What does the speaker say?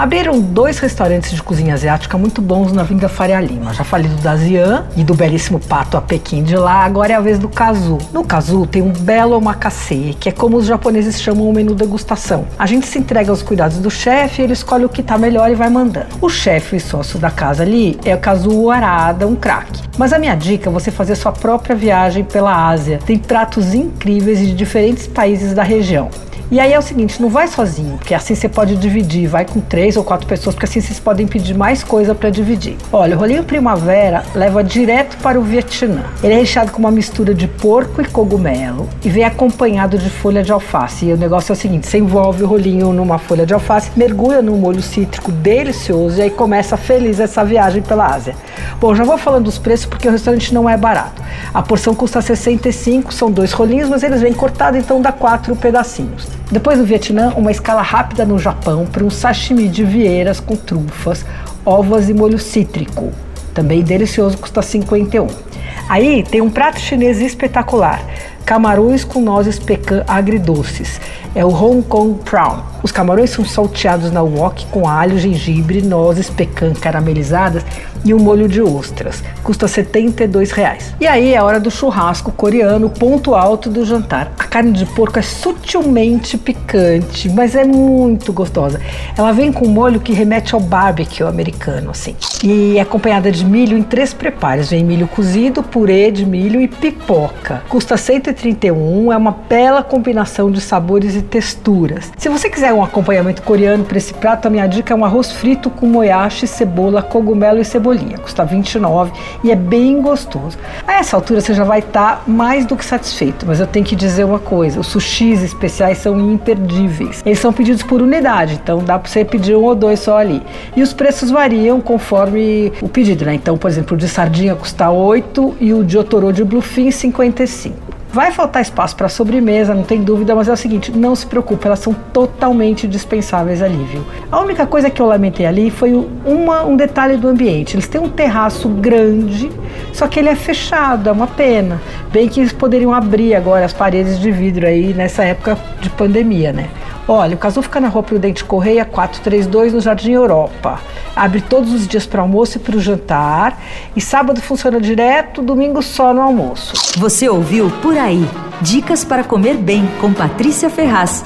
Abriram dois restaurantes de cozinha asiática muito bons na Vinda Faria Lima. Já falei do Dazian e do belíssimo pato a Pequim de lá, agora é a vez do Kazu. No Kazu tem um belo omakase, que é como os japoneses chamam o menu degustação. A gente se entrega aos cuidados do chefe, ele escolhe o que tá melhor e vai mandando. O chefe e sócio da casa ali é o Kazu Arada, um craque. Mas a minha dica é você fazer sua própria viagem pela Ásia. Tem pratos incríveis de diferentes países da região. E aí é o seguinte, não vai sozinho, porque assim você pode dividir, vai com três ou quatro pessoas, porque assim vocês podem pedir mais coisa para dividir. Olha, o rolinho primavera leva direto para o Vietnã. Ele é recheado com uma mistura de porco e cogumelo e vem acompanhado de folha de alface. E o negócio é o seguinte, você envolve o rolinho numa folha de alface, mergulha num molho cítrico delicioso e aí começa feliz essa viagem pela Ásia. Bom, já vou falando dos preços porque o restaurante não é barato. A porção custa 65, são dois rolinhos, mas eles vêm cortados, então dá quatro pedacinhos. Depois do Vietnã, uma escala rápida no Japão para um sashimi de vieiras com trufas, ovas e molho cítrico. Também delicioso, custa 51. Aí tem um prato chinês espetacular, camarões com nozes pecan agridoces. É o Hong Kong Prawn. Os camarões são salteados na wok com alho, gengibre, nozes pecan caramelizadas e um molho de ostras. Custa 72 reais. E aí é a hora do churrasco coreano, ponto alto do jantar. A carne de porco é sutilmente picante, mas é muito gostosa. Ela vem com um molho que remete ao barbecue americano, assim. E é acompanhada de milho em três preparos. Vem milho cozido, purê de milho e pipoca. Custa 131, é uma bela combinação de sabores e texturas. Se você quiser um acompanhamento coreano para esse prato, a minha dica é um arroz frito com moyashi, cebola, cogumelo e cebolinha. Custa 29 e é bem gostoso. A essa altura você já vai estar tá mais do que satisfeito, mas eu tenho que dizer uma coisa: os sushis especiais são imperdíveis. Eles são pedidos por unidade, então dá para você pedir um ou dois só ali. E os preços variam conforme o pedido, né? Então, por exemplo, o de sardinha custa 8 e o de otorô de bluefin 55. Vai faltar espaço para sobremesa, não tem dúvida, mas é o seguinte, não se preocupe, elas são totalmente dispensáveis ali, viu? A única coisa que eu lamentei ali foi uma, um detalhe do ambiente. Eles têm um terraço grande, só que ele é fechado, é uma pena. Bem que eles poderiam abrir agora as paredes de vidro aí nessa época de pandemia, né? Olha, o Casu fica na rua Prudente Correia 432, no Jardim Europa. Abre todos os dias para almoço e para o jantar. E sábado funciona direto, domingo só no almoço. Você ouviu Por Aí. Dicas para comer bem com Patrícia Ferraz.